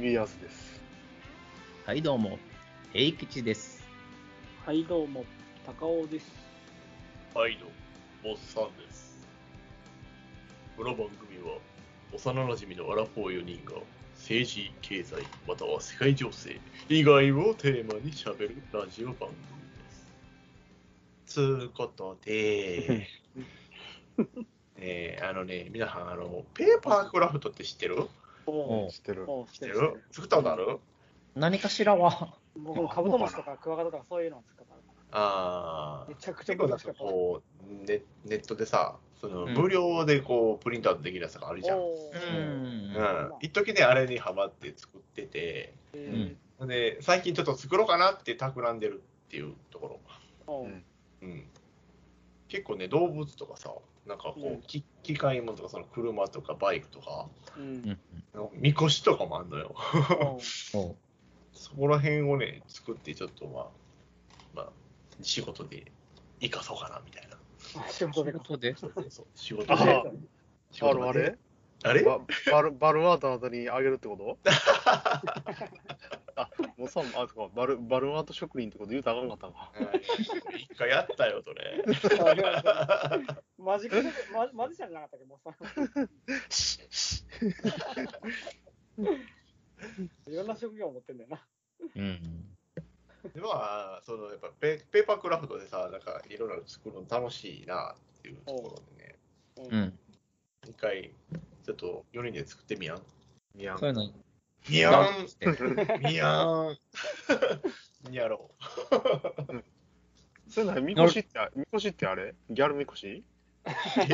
ボーイズフォーエバーの TV アースです。はい、どうも。平吉です。はい、どうも、高尾です。はい、どうも、おっさんです。この番組は、幼馴染のアラフォー4人が、政治、経済、または世界情勢以外をテーマに喋るラジオ番組です。つうことで、えー、あのね、皆さん、あの、ペーパークラフトって知ってる？おお知ってる。お知っ知っててる。知ってる？作ったことある？何かしらは、僕もカブトムシとかクワガタとかそういうのを使った。あー。めちゃくちゃ難しかった。こうネ、ネットでさ、そのうん。無料でこうプリントアウトできるやつがあるじゃん。おうーん。うん、一時ね、あれにハマって作ってて、えで、最近ちょっと作ろうかなって企んでるっていうとこーおーうん。ろ。うん。結構ね、動物とかさ、なんかこう、うん。き機械もとか、その車とかバイクとか、ううん。ん。みこしとかもあんのよ。そこら辺をね、作って、ちょっとまあ、まあ、仕事で生かそうかなみたいな。仕事で。仕事で。そうそうそう。仕事あで。あるあれあれ？ババルバルアートの後にあげるってこと？あ、もうさ、あ、そうかバルバルアート職人ってこと言うたらあかんかったのか。うん一回やったよ、それ。マジックママジシャンじゃなかったっけ、もうさ。いろんな職業を持ってんだよな。うん。でまあ、そのやっぱペペーパークラフトでさ、なんかいろいろ作るの楽しいなっていうところでね、ううん。一回ちょっと4人で作ってみやん。いやそういうの、みやんしてみやんやろそれなにみこしってあ、みこしってあれ？ギャルみこし？う。い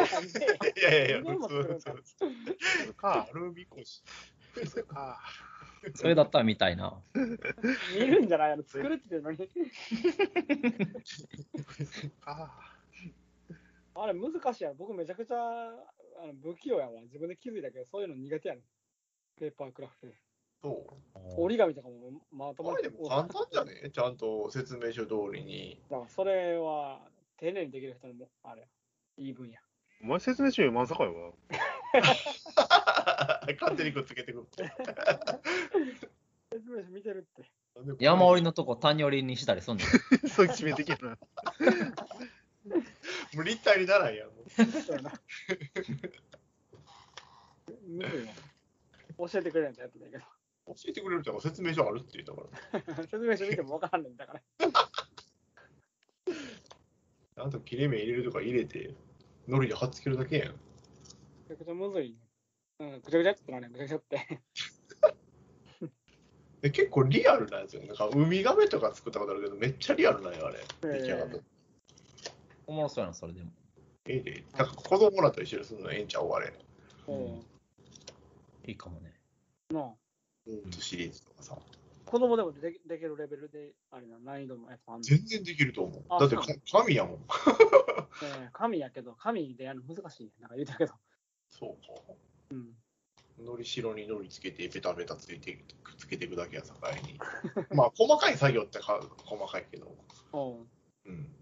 やいやいや、普通、普通。かか、アルミコシ。か。それだったらみたいな。見るんじゃない？あの作るって言ってるのに。か。あれ難しいやろ。僕めちゃくちゃあの不器用やわ。自分で気づいたけど、そういうの苦手やねん。ペーパークラフトで。そう？折り紙とかもまとこまってれでも簡単じゃね？ちゃんと説明書通りに。だからそれは丁寧にできる人のもあれいい分野。お前説明書読まんさかよ 勝手にくっつけてくって。説明書見てるって。山折りのとこ谷折りにしたりすんの？な。そう決めてきるな。もう立体にならんやん。教えてくれるんだやつだけど。教えてくれるじゃん。説明書あるって言ったから。説明書見ても分からんねんだから。あと切れ目入れるとか入れて、ノリで貼っつけるだけやん。めちゃくちゃむずい、ね。うん、ぐちゃぐちゃってなね、ぐちゃぐちゃって。で結構リアルなんですよ。なんかウミガメとか作ったことあるけど、めっちゃリアルなんよ、あれ。出来上がった。おもろそうやな、それでも。ええで。なんか子供らと一緒にするのええんちゃうあれ。うん。いいかもね。なあうん、シリーズとかさ。子供でもでできるレベルで、あれな、難易度のやつあんの。全然できると思う。あだって神やもん。えー神やけど、神でやるの難しいね。なんか言うたけど。そうか。うん。のりしろにのりつけて、ベタベタついてくっつけていくだけやさかいに。まあ、細かい作業ってか細かいけど、うん。うん。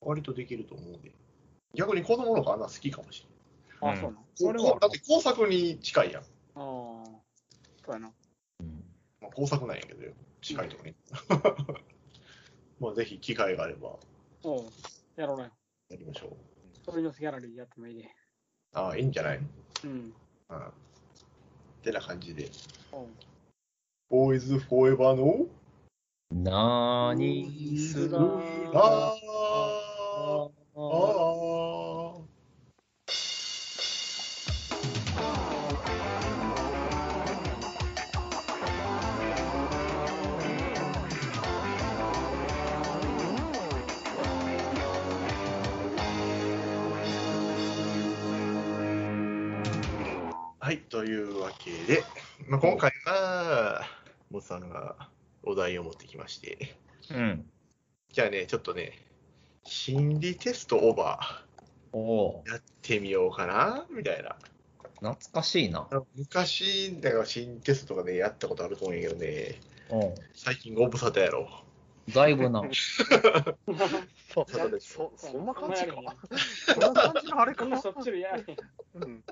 割とできると思うんで。逆に子供の方があんな好きかもしれない。あ、そうなの。だって工作に近いやん。ああ。そうやな。工作なんやけどよ。近いとこに。まあ、ぜひ機会があればおうやろうよ。やりましょう。鳥の巣ギャラリーやってもいいで。ああ、いいんじゃない？うん。うん。ってな感じで。おうボーイズフォーエバーの？なーにする？あーいうわけで、まあ、今回は、モツさんがお題を持ってきまして、うん。じゃあね、ちょっとね、心理テストオーバーやってみようかな、みたいな。懐かしいな。昔、だから心理テストとかね、やったことあると思うんやけどね、最近ご無沙汰やろ。だいぶな。そやるそそんな感じかそんな感じのあれかなしょっちや。うん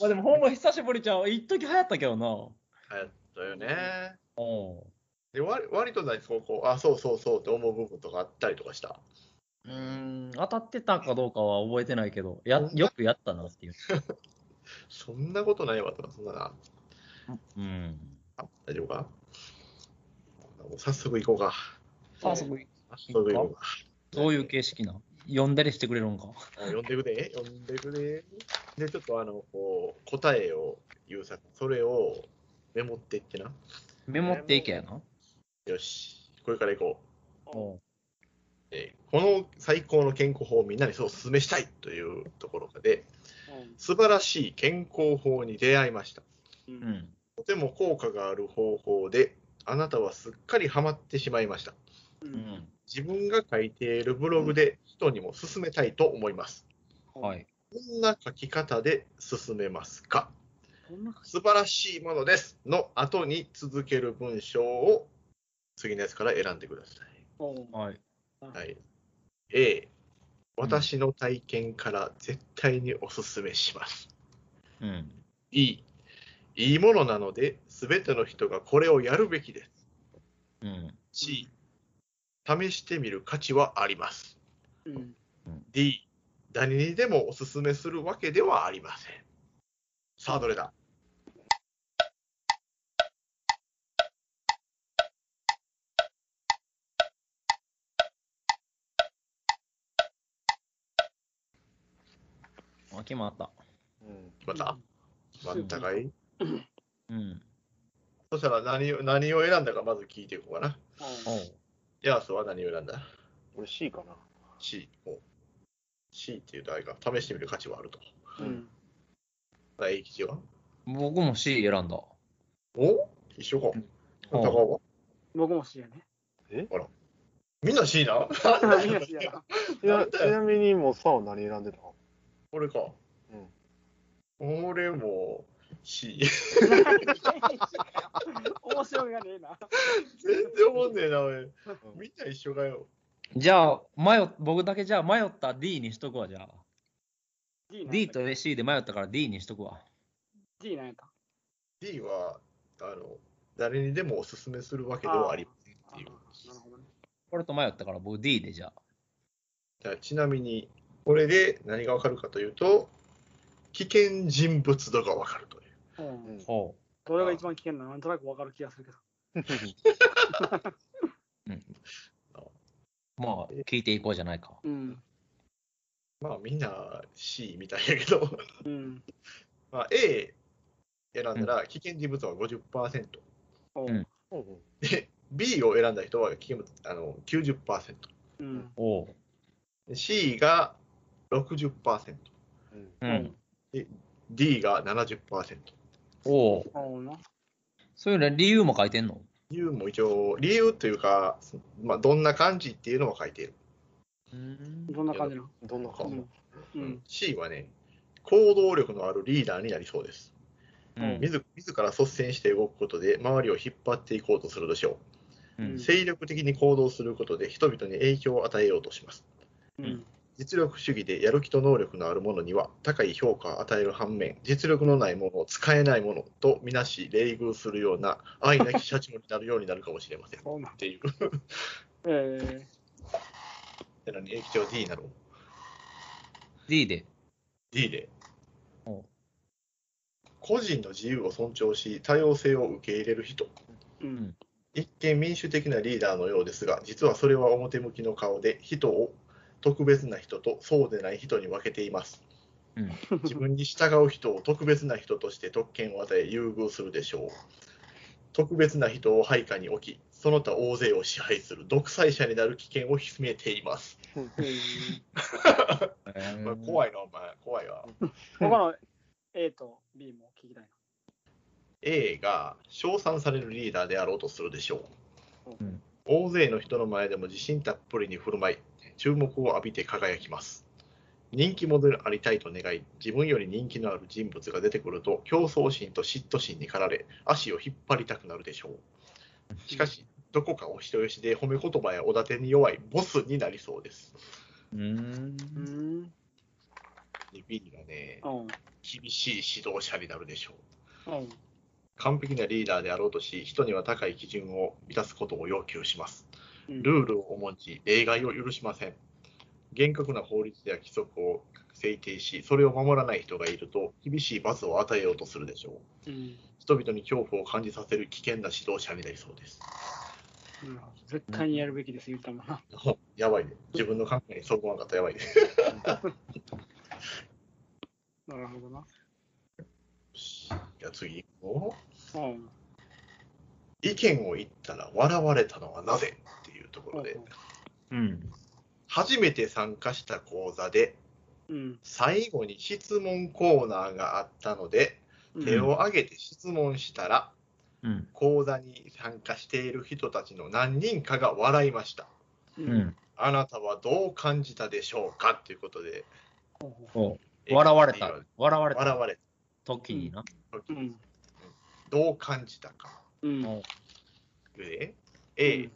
まあでもほんま久しぶりちゃう。一時流行ったけどな。流行ったよね。おで割割と何そうこう、あ、そうそうそうって思う部分とかあったりとかした？うーん、当たってたかどうかは覚えてないけど、やよくやったなっていう。そんなことないわとか、そんなな。うん。あ大丈夫か？もう早速行こうか。早速、早速行こうか。どういう形式なん読んだりしてくれるんか。あ読んでくで、読んでくで。で、ちょっとあの、こう、答えを言うさ、それをメモっていってな。メモっていけやな。よし、これから行こう。おうえーこの最高の健康法をみんなにそうお勧めしたいというところで、素晴らしい健康法に出会いました。う。うんん。とても効果がある方法で、あなたはすっかりハマってしまいました。う。うんん。自分が書いているブログで人にも勧めたいと思います。はい。こんな書き方で進めますか？こんな感じ素晴らしいものですの後に続ける文章を次のやつから選んでくださおうはい。い。はい、A、私の体験から絶対にお勧めします。うん。B、いいものなので、すべての人がこれをやるべきです。うん。C、試してみる価値はあります。うん。D、誰にでもお勧めするわけではありません。さあ、どれだ？あ、決まった。うん決まった？決まったかいうん。そしたら何を何を選んだかまず聞いていこうかな。おう。ヤースは何を選んだ？俺 C かな ?C。お C っていうとあれか、試してみる価値はあると。うん。大吉は僕も C 選んだ。お？一緒か。うん高尾は？僕も C やね。みんな C な？みんな C やな。いやちなみにもうさは何選んでた？俺か。うん。俺も C。面白みがねえな。全然思んねえな、俺。みんな一緒かよ。じゃあ、迷っ僕だけじゃあ迷った D にしとくわ、じゃあ。D D と C で迷ったから D にしとくわ。D なんやった。D は、あの、誰にでもおすすめするわけではありませんっていう。なるほどね。これと迷ったから僕 D でじゃあ。じゃあちなみに、これで何がわかるかというと、危険人物度がわかるという。うん。どれが一番危険なのなんとなく分かる気がするけど。う。うん。まあ、聞いていこうじゃないか。うん。まあみんな C みたいやけど、うん。まあ A 選んだら危険人物は50%。おううんうんで、B を選んだ人は危険物あの90%。うん。お C が60%。うんう。うん。D が70%。おう。お。そういうの理由も書いてんの？理由も一応、理由というか、まあ、どんな感じっていうのを書いている。うんどんな感じなの？どんな感じうん。うん。C はね、行動力のあるリーダーになりそうです。うん自自ら率先して動くことで周りを引っ張っていこうとするでしょうんう。精力的に行動することで人々に影響を与えようとします。うん。実力主義でやる気と能力のある者には高い評価を与える反面、実力のない者を使えない者とみなし、冷遇するような愛なき社長になるようになるかもしれません。っ。ていう。えってのに、液晶 D なの D で。D で。個人の自由を尊重し、多様性を受け入れる人。ー。うん。一見民主的なリー。ダー。のようですが、実はそれは表向きの顔で、人を特別な人とそうでない人に分けています。うん。自分に従う人を特別な人として特権を与え優遇するでしょう。特別な人を配下に置き、その他大勢を支配する独裁者になる危険を秘めています。まあ、怖い。いな、お前。怖いわ。他の A と B も聞きたい A が称賛されるリーダーであろうとするでしょう。うん大勢の人の前でも自信たっぷりに振る舞い、注目を浴びて輝きます。人気者でありたいと願い、自分より人気のある人物が出てくると、競争心と嫉妬心に駆られ、足を引っ張りたくなるでしょう。しかし、どこかお人よしで褒め言葉やおだてに弱いボスになりそうです。うーん。うん。で B がね、うん。厳しい指導者になるでしょう。うん。完璧なリーダーであろうとし、人には高い基準を満たすことを要求します。うんルールを重んじ、例外を許しません。厳格な法律や規則を制定し、それを守らない人がいると、厳しい罰を与えようとするでしょう。うん。人々に恐怖を感じさせる危険な指導者になりそうです。なるほど絶対にやるべきです、言ったもんな。ほ やばいね。自分の考えにそこわなかったらやばいね。なるほどな。じゃあ次行こう。うん。意見を言ったら笑われたのはなぜ？ところで、うん。初めて参加した講座で、うん。最後に質問コーナーがあったので、うん。手を挙げて質問したら、うん。講座に参加している人たちの何人かが笑いました。う。うんん。あなたはどう感じたでしょうかということで、ほうほそう。笑われた。笑われた笑われ時にな。ううん。どう感じたか。うん。で、A、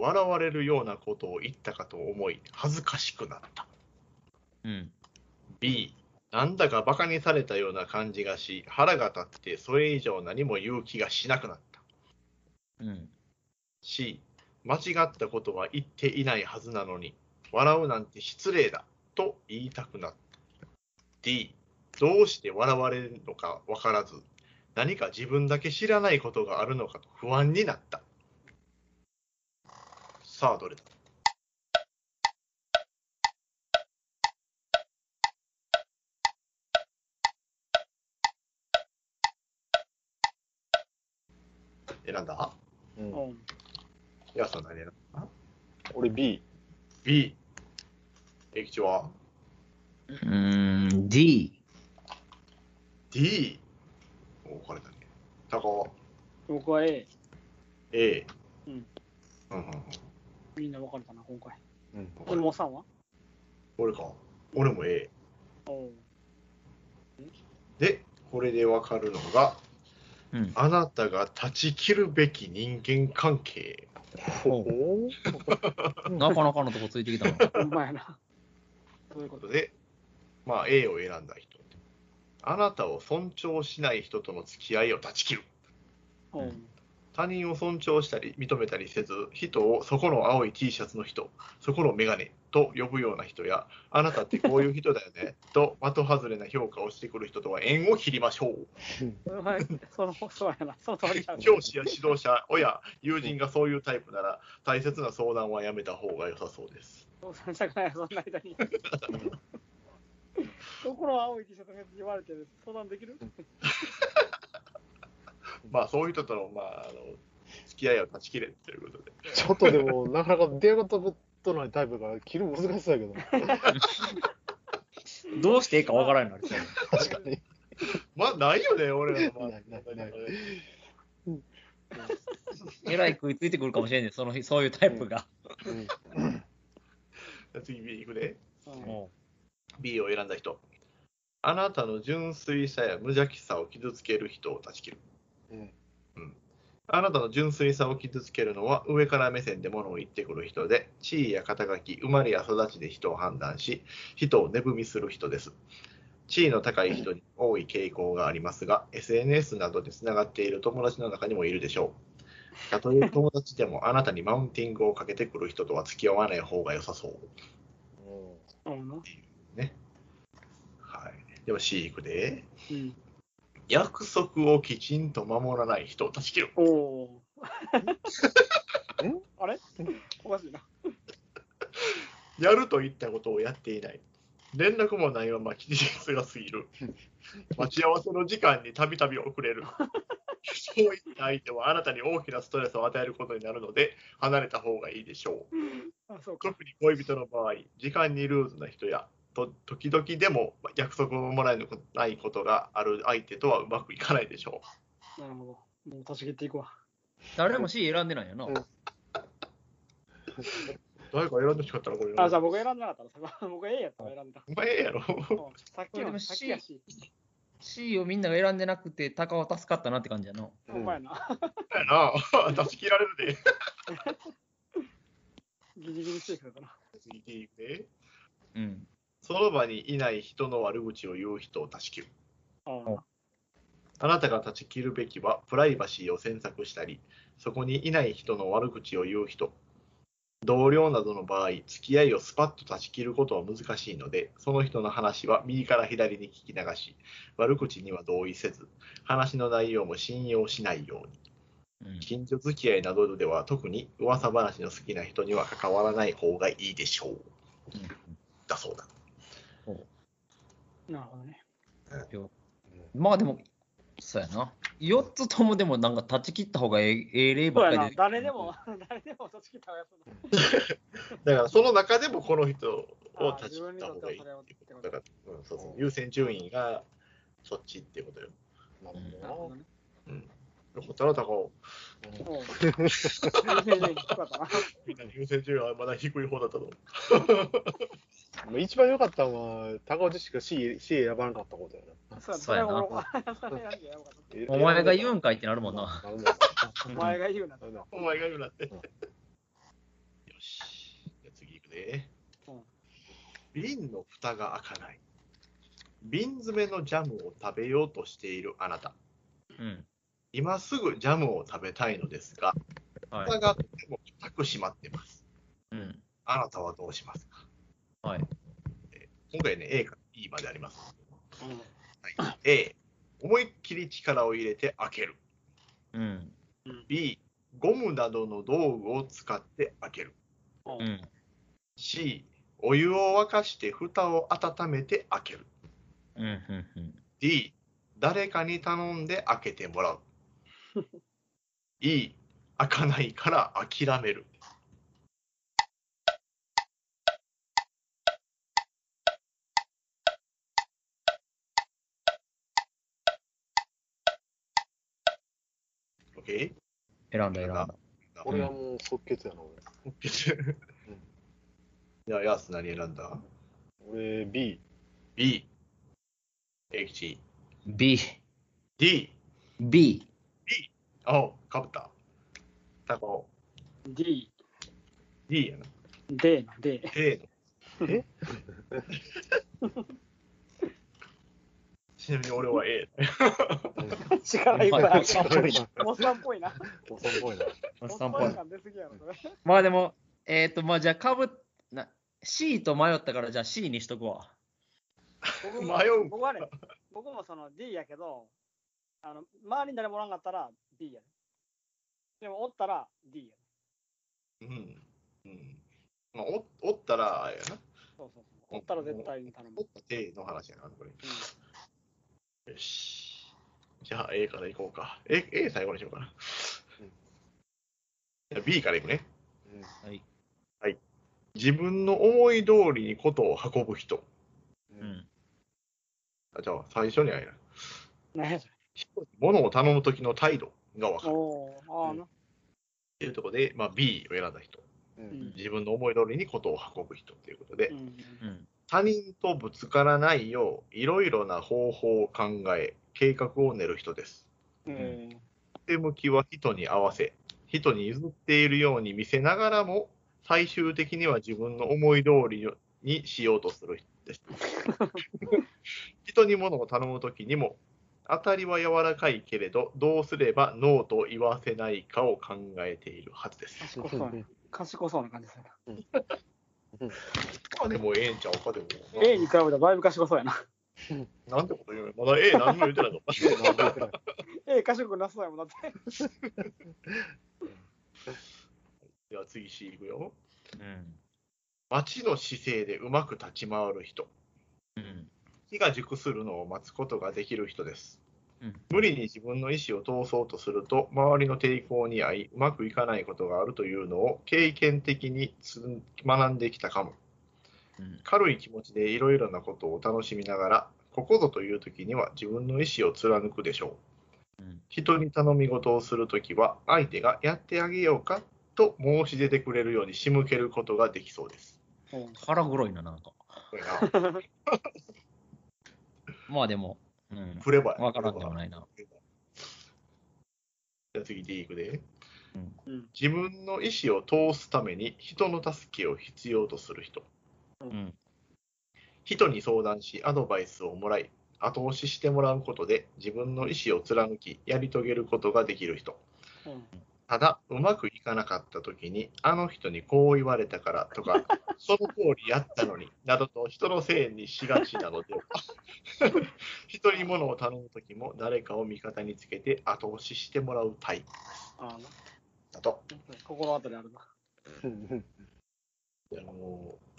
笑われるようなことを言ったかと思い、恥ずかしくなった。うん。B、なんだか馬鹿にされたような感じがし、腹が立ってそれ以上何も言う気がしなくなった。うん。C、間違ったことは言っていないはずなのに、笑うなんて失礼だと言いたくなった。D、どうして笑われるのかわからず、何か自分だけ知らないことがあるのかと不安になった。さあ、どれだ？選んだ？うんうん。やさん何選んだ？俺 B。?B。駅長は？うーん。D。D。お分かれたね。高は？僕は A。A。うん。うんうんうん。みんな分かれたな、今回。うん。俺も3は？俺か。俺も A。おうで、これで分かるのが、うん。あなたが断ち切るべき人間関係。ほおうなかなかのとこついてきたな。ほんまいうことということで、まあ A を選んだ人。あなたを尊重しない人との付き合いを断ち切る。おう他人を尊重したり認めたりせず、人をそこの青い T シャツの人、そこのメガネと呼ぶような人や、あなたってこういう人だよね と的外れな評価をしてくる人とは縁を切りましょう。その、そうやな。その通りやな。教師や指導者、親、友人がそういうタイプなら、大切な相談はやめた方が良さそうです。そうさんじゃない、そんな間に。どこの青い T シャツが言われて相談できる？まあ、そういう人との、まあ、あの付き合いを断ち切れということで。ちょっとでも、なかなか出会ったことないタイプが切るの難しそうやけど。どうしていいかわからんようにな。確かに。まあ、ないよね、俺らのないないないえらい食いついてくるかもしれんねその日、そういうタイプが。うん。次 B いくで。うん。も B を選ん。だ人。あなたの純粋さや無邪気さを傷つける人を断ち切る。うんあなたの純粋さを傷つけるのは上から目線で物を言ってくる人で、地位や肩書き、生まれや育ちで人を判断し、人を値踏みする人です。地位の高い人に多い傾向がありますが、SNS などでつながっている友達の中にもいるでしょう。たとえ友達でもあなたにマウンティングをかけてくる人とは付き合わない方が良さそう。うんなはい。ではいくで。うん。約束をきちんと守らない人を断ち切る。おお。あれ？おかしいな。やると言ったことをやっていない。連絡もないまま期日が過ぎる。待ち合わせの時間にたびたび遅れる。そういった相手はあなたに大きなストレスを与えることになるので、離れた方がいいでしょう。あ、そうか。特に恋人の場合、時間にルーズな人や、と時々でも約束を守らないことがある相手とはうまくいかないでしょう。なるほど。もう断ち切っていくわ。誰も C 選んでないよな。うん誰か選んでほしかったらこれ。あ、じゃあ僕選んでなかったらさ、僕 A やったら選んだ。お前ええやろ。うんさっきの、これでもさっきやし。C をみんなが選んでなくて、高尾助かったなって感じやな。ほんまやな。やな、出し切られるで。ギリギリセーフだから。次いくで。うん。その場にいない人の悪口を言う人を断ち切る。ああなたが断ち切るべきは、プライバシーを詮索したり、そこにいない人の悪口を言う人。同僚などの場合、付き合いをスパッと断ち切ることは難しいので、その人の話は右から左に聞き流し、悪口には同意せず、話の内容も信用しないように。うん、近所付き合いなどでは特に噂話の好きな人には関わらない方がいいでしょう。だそうだ。なるほどね。まあでも、そうやな。4つともでもなんか断ち切った方がええええ例ばっかりそうやな。誰でも、誰でも断ち切った方がやつ だからその中でもこの人をあ断ち切った方がいいだから、うん、そうそう優先順位がそっちっていうことよ。ななるるほほどね。うん。よかったな、高尾。優先順位はまだ低い方だったと一番良かったのは、高尾自身が C, C 選ばなかったことやな。そうやな お前が言うんかいってなるもんな。お前が言うな。お前が言うなって。うんよし。じゃあ次行くでうん。瓶の蓋が開かない。瓶詰めのジャムを食べようとしているあなた。うん。今すぐジャムを食べたいのですが、はい。蓋がとても硬く閉まってます。うん。あなたはどうしますか？はい。今回ね、A から E まであります。うんはい、A、思いっきり力を入れて開ける。うん。B、ゴムなどの道具を使って開ける。うん。C、お湯を沸かして蓋を温めて開ける。うん。D、誰かに頼んで開けてもらう。E、開かないから諦める。OK? 選んだ選んだ。ど俺はもう即決やな、俺。OK じゃあ、ヤース何選んだ？俺 B。?B、H、B。D、B。あ、かぶった。タコ、D、D やな。D の D。の。え？ちなみに俺は A。力いっぱいある。力いっさんっぽいな。おっさんっぽいな。おっモスさんっぽい。さん感出すぎやろ、それ。まあでも、えっ、と、まあじゃあ、かぶな、C と迷ったから、じゃあ C にしとくわ。僕も迷う僕はね、僕もその D やけど、あの周りに誰もおらんかったら D やね。でもおったら D やね。うん。うん。まあ、おおったら、やな。そうそうそう。おったら絶対に頼むお。った A の話やな、これ。うんよし。じゃあ A からいこうか。A, A 最後にしようかな。うんじゃあ B からいくね。うんはい。自分の思い通りにことを運ぶ人。う。ん。あじゃあ最初にあれやな。物を頼む時の態度が分かる。ああな。ていうところで、まあ、B を選んだ人。ううんん自分の思い通りにことを運ぶ人ということで、うんうん。他人とぶつからないよう、いろいろな方法を考え、計画を練る人です。うん手向きは人に合わせ、人に譲っているように見せながらも、最終的には自分の思い通りにしようとする人です。人に物を頼むときにも、当たりは柔らかいけれど、どうすればノーと言わせないかを考えているはずです。賢そうな賢そうな感じするな。まあでもええんちゃうかでも。A に比べたらだいぶ賢そうやな。なんてこと言うのまだ A 何も言ってないの？A 賢くなさそうやもんだって。では次 C いくよ。うん。待ちの姿勢でうまく立ち回る人。うん。気が熟するのを待つことができる人です。うん無理に自分の意思を通そうとすると、周りの抵抗に遭い、うまくいかないことがあるというのを経験的につ学んできたかも。うん。軽い気持ちでいろいろなことを楽しみながら、ここぞという時には自分の意思を貫くでしょう。うん。人に頼み事をするときは、相手がやってあげようかと申し出てくれるように仕向けることができそうです。うん腹黒いな、なんか。まあでも、うん。プレバや。わからんでもないな。じゃあ次 D いくで。うん。自分の意思を通すために人の助けを必要とする人。うん。人に相談し、アドバイスをもらい、後押ししてもらうことで自分の意思を貫き、やり遂げることができる人。うん。ただ、うまくいかなかったときに、あの人にこう言われたからとか、その通りやったのに、などと人のせいにしがちなのでは。人に物を頼むときも、誰かを味方につけて後押ししてもらうタイプだと。心当たりあるな。いやもう、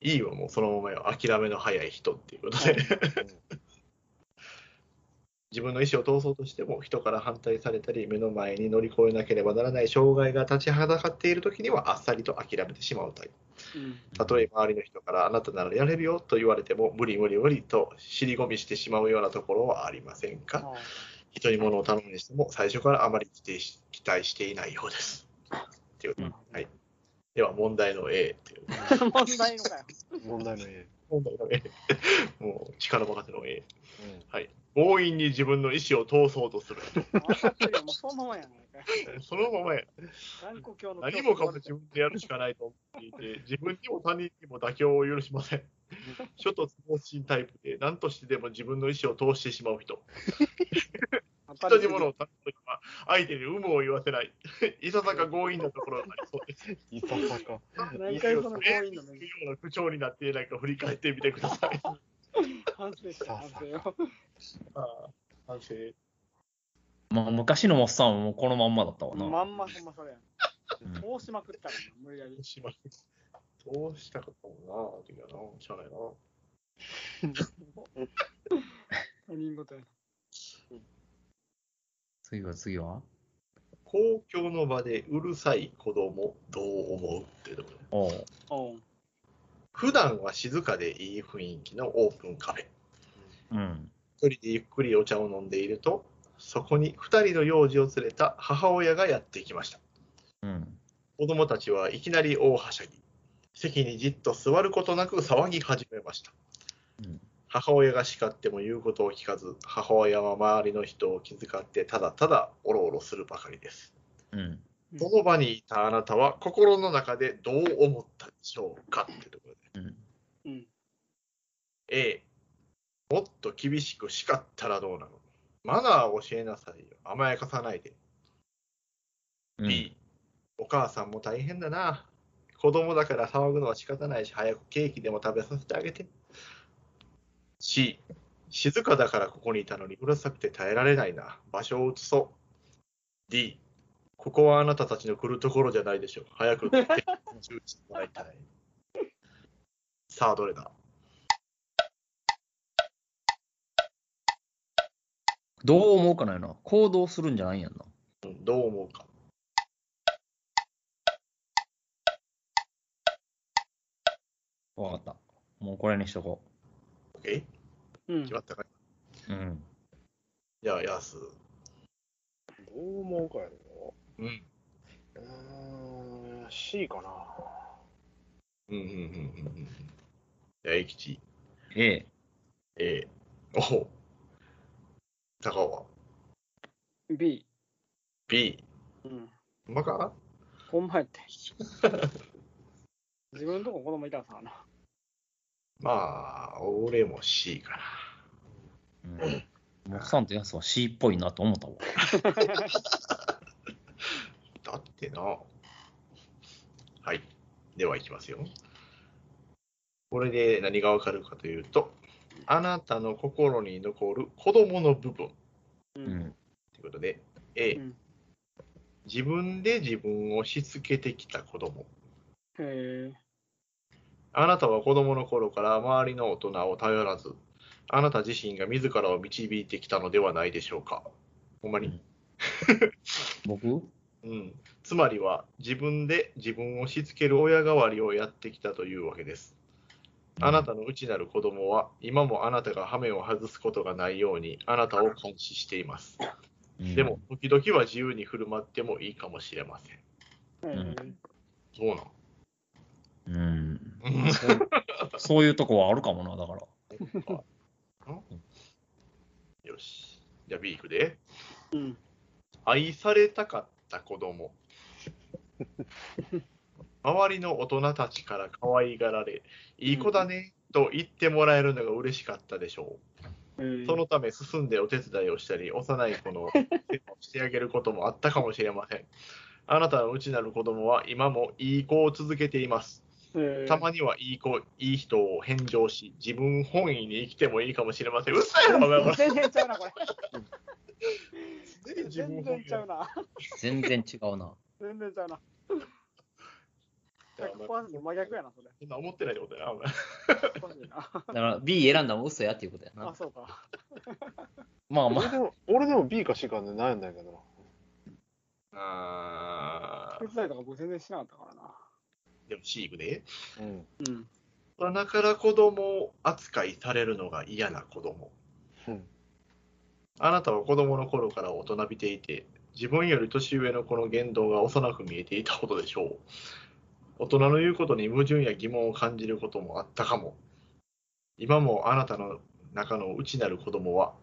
いいわ、もうそのままよ。諦めの早い人っていうことで。自分の意思を通そうとしても人から反対されたり目の前に乗り越えなければならない障害が立ちはだかっている時にはあっさりと諦めてしまうタイプうん。たとえ周りの人からあなたならやれるよと言われても無理無理無理と尻込みしてしまうようなところはありませんか？あ人に物を頼むにしても最初からあまり期待していないようです。いううん。はい、では問題の A っていう。あ 問題のかよ。問題の A。問題の A もう力任せの A はい強引に自分の意思を通そうとする人分かってるよ、もうそのままやん。そのままや何もかも自分でやるしかないと思っていて、自分にも他人にも妥協を許しません。諸突猛進タイプで、何としてでも自分の意思を通してしまう人。人に物を頼むときは、相手に有無を言わせない。いささか強引なところがありそうです。いささか。何回その強引なの？いうような口調になっていないか振り返ってみてください。反省して、反省を。ああ反省。まあ、昔のモッサンはもうこのまんまだったわな。まんまほんまそれや。通しまくったらな、無理やり。しまどうしたかったもんな、時はな、しゃあないな。他人事やな。次は次は？公共の場でうるさい子供どう思うっていうところでおう。おう普段は静かでいい雰囲気のオープンカフェ。うん。一人でゆっくりお茶を飲んでいると、そこに二人の幼児を連れた母親がやってきました。うん。子供たちはいきなり大はしゃぎ、席にじっと座ることなく騒ぎ始めました。うん母親が叱っても言うことを聞かず、母親は周りの人を気遣ってただただおろおろするばかりです。うん。うんその場にいたあなたは心の中でどう思ったでしょうかってところで。うん。うん。A、もっと厳しく叱ったらどうなの？マナーを教えなさいよ。甘やかさないで。うん B、お母さんも大変だな。子供だから騒ぐのは仕方ないし、早くケーキでも食べさせてあげて。C、静かだからここにいたのにうるさくて耐えられないな。場所を移そう。D、ここはあなたたちの来るところじゃないでしょう。早く注意してもらいたい。さあ、どれだ？どう思うかないな。行動するんじゃないんやんな。うんどう思うか。わかった。もうこれにしとこ OK? うん決まったかい？う。うん。じゃあ、ヤス。どう思うかやろうん。うーん、C かな。うんうんうんうんうん。じゃあ、駅地。A。えー、お高尾は？B。B。うん。ほんまかほんまやって。自分のとこ子供いたらさな。まあ、俺も C かな。うん。モッサンってやつは C っぽいなと思ったわ。だってな。はい。では、いきますよ。これで何がわかるかというと、あなたの心に残る子供の部分う。うんん。ということで、A、うん自分で自分をしつけてきた子供。へえ。あなたは子供の頃から周りの大人を頼らず、あなた自身が自らを導いてきたのではないでしょうか。ほんまに、僕？うん、つまりは自分で自分をしつける親代わりをやってきたというわけです。あなたの内なる子供は今もあなたが羽目を外すことがないようにあなたを監視しています。でも、時々は自由に振る舞ってもいいかもしれません。へそうなん。うん。うん。うんそうそういうとこはあるかもな、だから。よし。じゃあ B いくで。うん。愛されたかった子供。周りの大人たちから可愛がられ、いい子だねと言ってもらえるのが嬉しかったでしょう。そのため進んでお手伝いをしたり、幼い子の世話をしてあげることもあったかもしれません。あなたの内なる子供は今もいい子を続けています。たまにはいい子、いい人を返上し、自分本位に生きてもいいかもしれません。うっさいな、お前これ。全然ちゃうな、これ。全然ちゃうな。全然違うな。全然ちゃうな。100%真逆やな、それ。そんな思ってないってことやな、お前。おかしいなだから B 選んだのも嘘やっていうことやあ、な。そうか。まあまあ、俺でも、俺でも B か C かで悩んだんやけどな。あ手伝いとか僕全然しなかったからな。ーでも C いくで？うん。うん。大人から子供扱いされるのが嫌な子供。うん。あなたは子供の頃から大人びていて、自分より年上の子の言動が幼く見えていたことでしょう。大人の言うことに矛盾や疑問を感じることもあったかも。今もあなたの中の内なる子供は、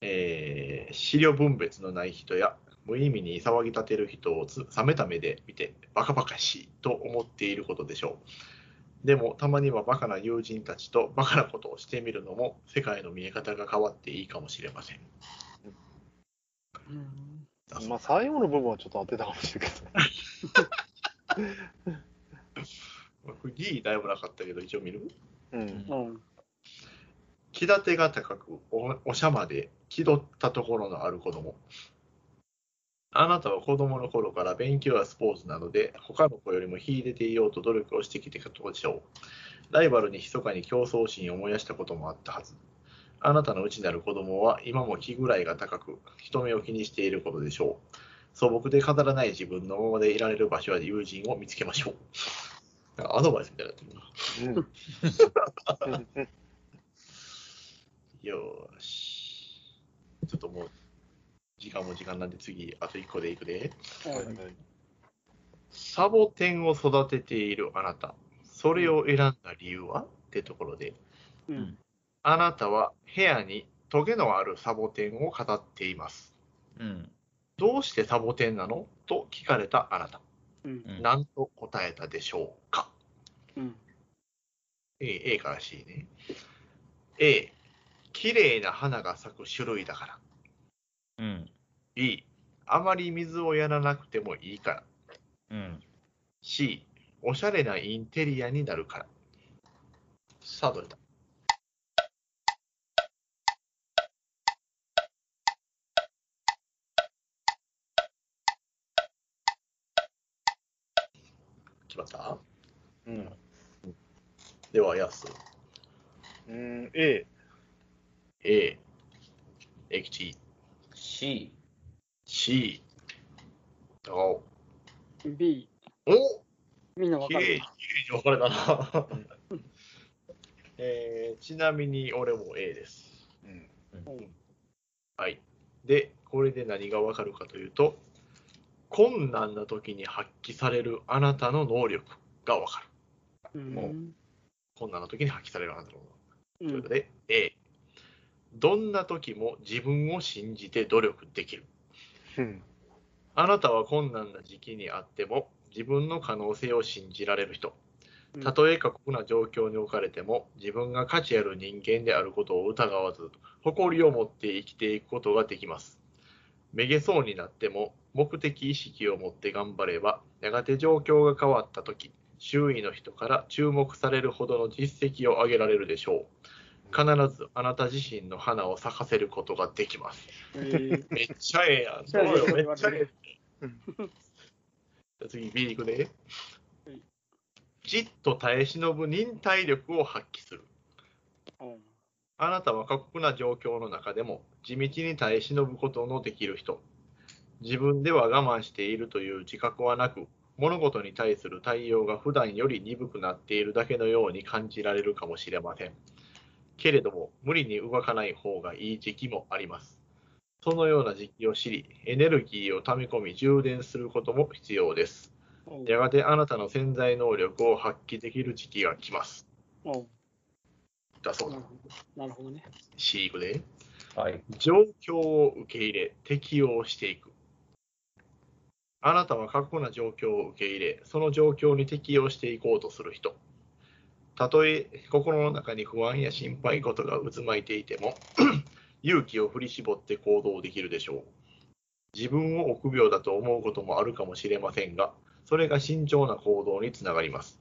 えー、資料分別のない人や無意味に騒ぎ立てる人をつ冷めた目で見てバカバカしいと思っていることでしょう。でもたまにはバカな友人たちとバカなことをしてみるのも世界の見え方が変わっていいかもしれません。うん。まあ、最後の部分はちょっと当てたかもしれんけど。まあこれ D だいぶなかったけど一応見る？うん。うん。気立てが高くおおしゃまで気取ったところのある子供。あなたは子供の頃から勉強やスポーツなどで他の子よりも秀でていようと努力をしてきてきたでしょう。ライバルに密かに競争心を燃やしたこともあったはず。あなたの内なる子供は今も気ぐらいが高く人目を気にしていることでしょう。素朴で飾らない自分のままでいられる場所や友人を見つけましょう。なんかアドバイスみたいになってるな。うん。よーし。ちょっともう、時間も時間なんで次、あと1個でいくで。うんサボテンを育てているあなた。それを選んだ理由はってところで、うん。あなたは部屋にトゲのあるサボテンを飾っています。うん。どうしてサボテンなの？と聞かれたあなた。うん。うん何と答えたでしょうか？うん。A, A から C ね。A、綺麗な花が咲く種類だから。うん。B、あまり水をやらなくてもいいから。うん。C、おしゃれなインテリアになるから。さあ、どれだ？決まった？うん。では、やす。うん。A。A、エキチ、C。C、お B。おみんなわかる？きれいに分かれたな。えーちなみに俺も A です。うん。はい。で、これで何が分かるかというと、困難な時に発揮されるあなたの能力が分かる。うん。困難な時に発揮されるあなたの能力。う。というんことで、A、どんな時も自分を信じて努力できる。うん。あなたは困難な時期にあっても自分の可能性を信じられる人。たとえ過酷な状況に置かれても自分が価値ある人間であることを疑わず誇りを持って生きていくことができます。めげそうになっても目的意識を持って頑張ればやがて状況が変わった時周囲の人から注目されるほどの実績を上げられるでしょう。必ずあなた自身の花を咲かせることができます。えーめっちゃええやん。どうよめっちゃええうん。じゃあ次 B いくねはい。じっと耐え忍ぶ忍耐力を発揮する。うんあなたは過酷な状況の中でも地道に耐え忍ぶことのできる人。自分では我慢しているという自覚はなく、物事に対する対応が普段より鈍くなっているだけのように感じられるかもしれません。けれども、無理に動かない方がいい時期もあります。そのような時期を知り、エネルギーを溜め込み充電することも必要です。うんやがてあなたの潜在能力を発揮できる時期が来ます。うんだそうだなる。ほどね。いくで。はい。状況を受け入れ、適応していく。あなたは過酷な状況を受け入れ、その状況に適応していこうとする人。たとえ心の中に不安や心配事が渦巻いていても、勇気を振り絞って行動できるでしょう。自分を臆病だと思うこともあるかもしれませんが、それが慎重な行動につながります。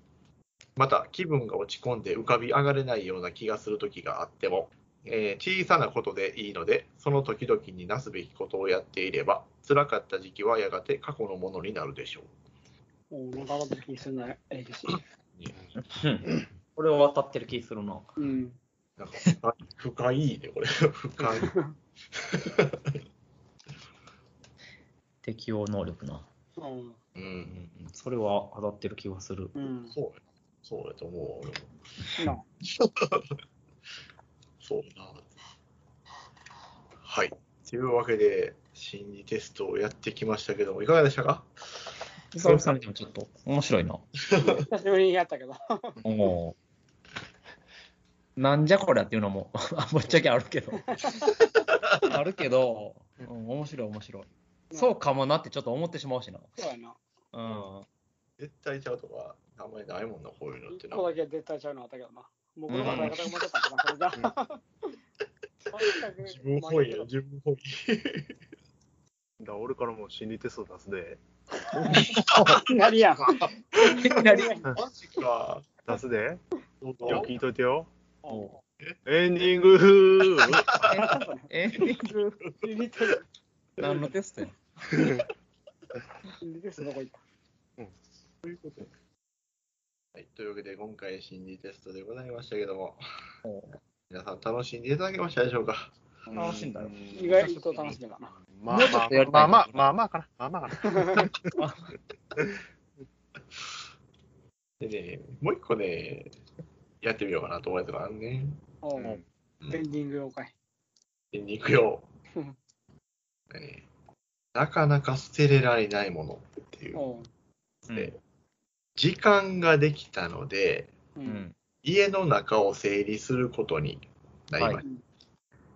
また、気分が落ち込んで浮かび上がれないような気がする時があっても、えー小さなことでいいので、その時々になすべきことをやっていれば、辛かった時期はやがて過去のものになるでしょう。おなんか当たってる気するな、ABC。うんこれは当たってる気するな。うん。なんか深い深いね、これ。深い。適応能力な。うん。う。うんん、それは当たってる気がする。うん。そうや。そうやと思う、俺も。なそうな。はい。というわけで、心理テストをやってきましたけども、いかがでしたか？久々にでもちょっと面白いな。久しぶりにやったけど。おーなんじゃこりゃっていうのも ぶっちゃけあるけど。あるけど、うん、面白い面白い。そうかもなってちょっと思ってしまうしな。そうやな。うん。絶対ちゃうとか、あんまりないもんな、こういうのってな。一個だけ絶対ちゃうのあったけどな。僕の考え方が間違ったかな、それが。自分本位や、自分本位。だ俺からも心理テスト出すで。なりやん。なりマジか。出すで。どうぞよく聞いといてよ。おエンディングエンディング、何のテストや？心理テストどこ行った？ということではい、というわけで、今回心理テストでございましたけども、お皆さん楽しんでいただけましたでしょうか？楽しんだよ意外と楽しみだな。まあまあまあまあまあかな。まあまあかな。でね、もう一個ね、やってみようかなと思うやつがあるね。おううんペンディング妖怪。エンディングよ。う んねなかなか捨てれられないものっていう。おうで時間ができたので、う。うんん。家の中を整理することになりました。はい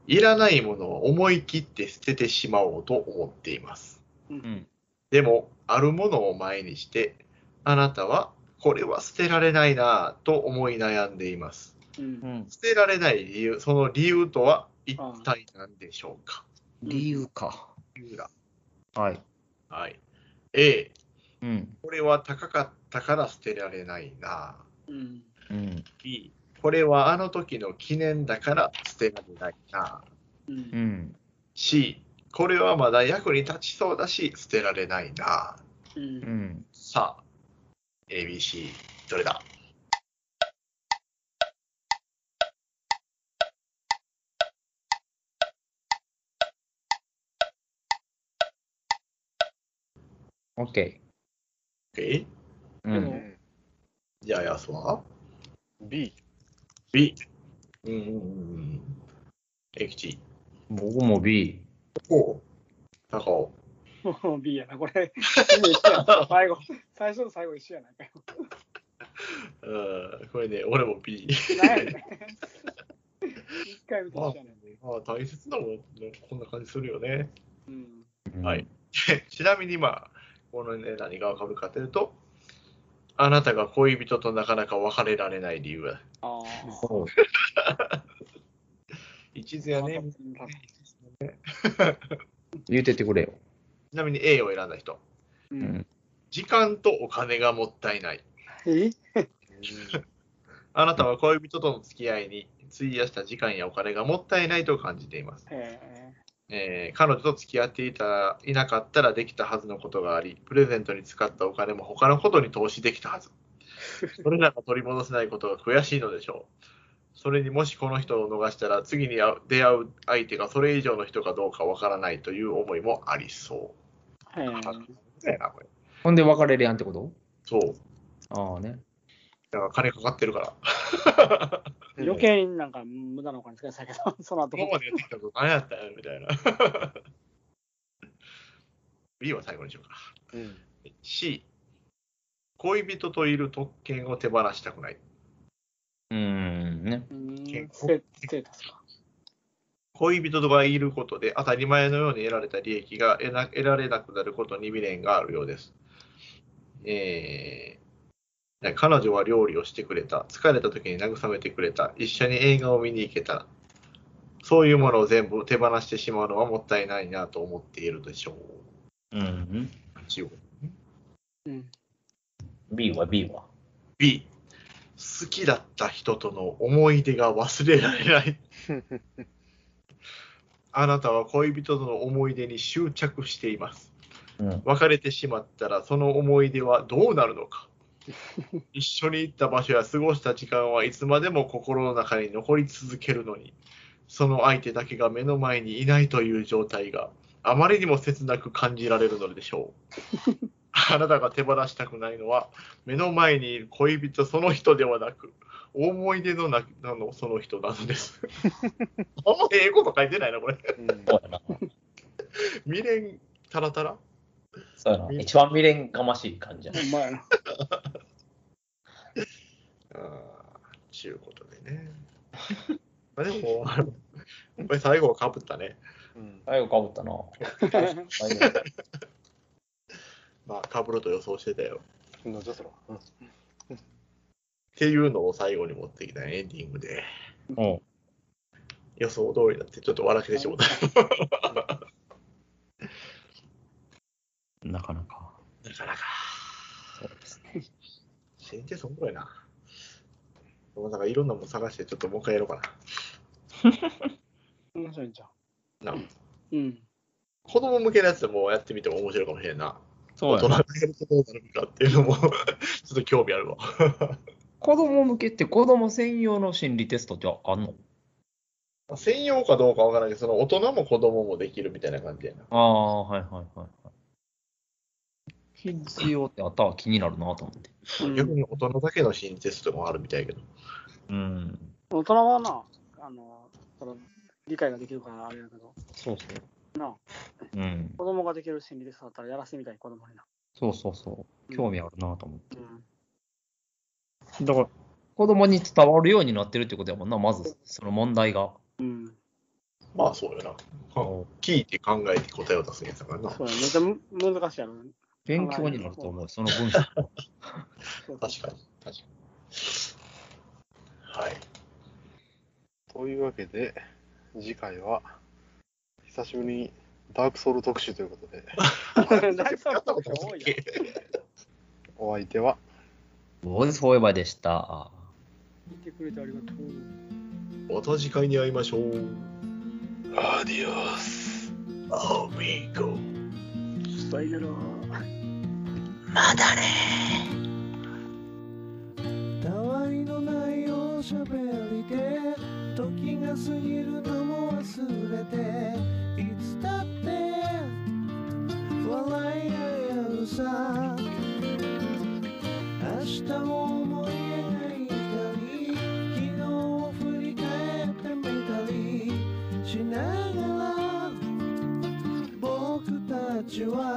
い、らないものを思い切って捨ててしまおうと思っています。うん。でも、あるものを前にして、あなたはこれは捨てられないなぁと思い悩んでいます。うんうん。捨てられない理由、その理由とは一体何でしょうか？理由か。理由だはい。はい。A、うん。これは高かったから捨てられないなぁ。うん。うん。B、これはあの時の記念だから捨てられないなぁ。うんう。ん。C、これはまだ役に立ちそうだし捨てられないなぁ。うんう。ん。さあ、ABC、どれだ？OK。?OK? う。でもうんじゃあ、やすは B。?B。うんうんうんうん。エキチ。僕も B。お高尾。も う B やな、これ。最後、最初と最後一緒やないかよ。うん、これね、俺も B。なんやねん。一回見て一緒やねん。まあ、大切なものこんな感じするよね。うん。はい。ちなみに、まあ、このね、何がわかるかというと、あなたが恋人となかなか別れられない理由は、あそう。一途やあ。ね。言うてってくれよ。ちなみに A を選んだ人。う。うんん。時間とお金がもったいない。え？あなたは恋人との付き合いに費やした時間やお金がもったいないと感じています。ええー彼女と付き合っていたいなかったらできたはずのことがあり、プレゼントに使ったお金も他のことに投資できたはず。それらが取り戻せないことが悔しいのでしょう。それにもしこの人を逃したら次に出会う相手がそれ以上の人かどうかわからないという思いもありそう。だよなこれほんで別れるやんってこと？そう。ああね。だから金かかってるから。ー、余計になんか無駄なお金使いたけど、その後どこまでやってきたこと何やったんやみたいな。B は最後にしようか。うん。C、恋人といる特権を手放したくない。うん。ね。恋人がいることで当たり前のように得られた利益が得な得られなくなることに未練があるようです。えー彼女は料理をしてくれた。疲れた時に慰めてくれた。一緒に映画を見に行けた。そういうものを全部手放してしまうのはもったいないなと思っているでしょう。うん。一応うん。B は？B は？B、好きだった人との思い出が忘れられない。あなたは恋人との思い出に執着しています。うん。別れてしまったらその思い出はどうなるのか 一緒に行った場所や過ごした時間はいつまでも心の中に残り続けるのにその相手だけが目の前にいないという状態があまりにも切なく感じられるのでしょう。あなたが手放したくないのは目の前にいる恋人その人ではなく思い出のなのその人なのです。あんまええこと書いてないなこれ。未練タラタラそうやな。一番未練がましい感じやな。まやな。ああ、ちゅうことでね。まあでも、あのこれ最後はかぶったね。うん最後かぶったな。最 後まあ、かぶると予想してたよ。なんじゃそら。うんっていうのを最後に持ってきたエンディングで、うん。予想通りだってちょっと笑けてしまった。なかなか。なかなか。そうですね。死んでそんぐらいな。でもなんかいろんなもん探してちょっともう一回やろうか 面白いんじゃん。な。なうん。子供向けのやつでもやってみても面白いかもしれんな。そうやな。大人がやるとどうなるのかっていうのも ちょっと興味あるわ。子供向けって子供専用の心理テストってあんの？専用かどうかわからないけど、その大人も子供もできるみたいな感じやな。ああ、はいはいはいはい。キッズ用ってあったら気になるなと思って。うん逆に大人だけの心理テストもあるみたいやけど。うん。大人はな、あの、その理解ができるからあれやけど、そうそう。なあ、うん。子供ができる心理テストだったらやらせてみたい、子供にな。そうそうそう。興味あるなと思って。うん。だから、子供に伝わるようになってるってことやもんな、まず、その問題が。うん。まあそうよな。聞いて考えて答えを出すやつだからな。そうや、めっちゃむ難しいやろ。勉強になると思う、その文章。確かに。確かに。はい。というわけで、次回は、久しぶりにダークソウル特集ということで、お相手は、ボーイズフォーエバーでした。聞いてくれてありがとう。また次回に会いましょう。アディオス。アミゴ。さよなら。まだね。たわいのないおしゃべりで時が過ぎるのも忘れていつだって笑い合えるさ。明日を思い描いたり昨日を振り返ってみたりしながら僕たちは